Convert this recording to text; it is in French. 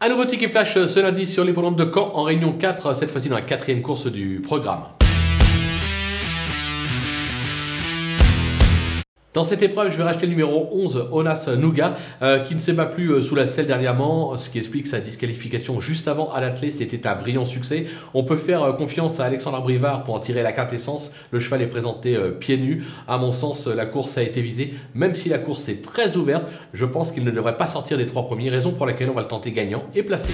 Un nouveau ticket flash ce lundi sur l'hippodrome de Caen en réunion 4, cette fois-ci dans la quatrième course du programme. Dans cette épreuve, je vais racheter le numéro 11, Onas Nouga, euh, qui ne s'est pas plus euh, sous la selle dernièrement, ce qui explique sa disqualification juste avant à l'athlée. C'était un brillant succès. On peut faire euh, confiance à Alexandre Brivard pour en tirer la quintessence. Le cheval est présenté pieds nus. À mon sens, la course a été visée. Même si la course est très ouverte, je pense qu'il ne devrait pas sortir des trois premiers, raison pour laquelle on va le tenter gagnant et placé.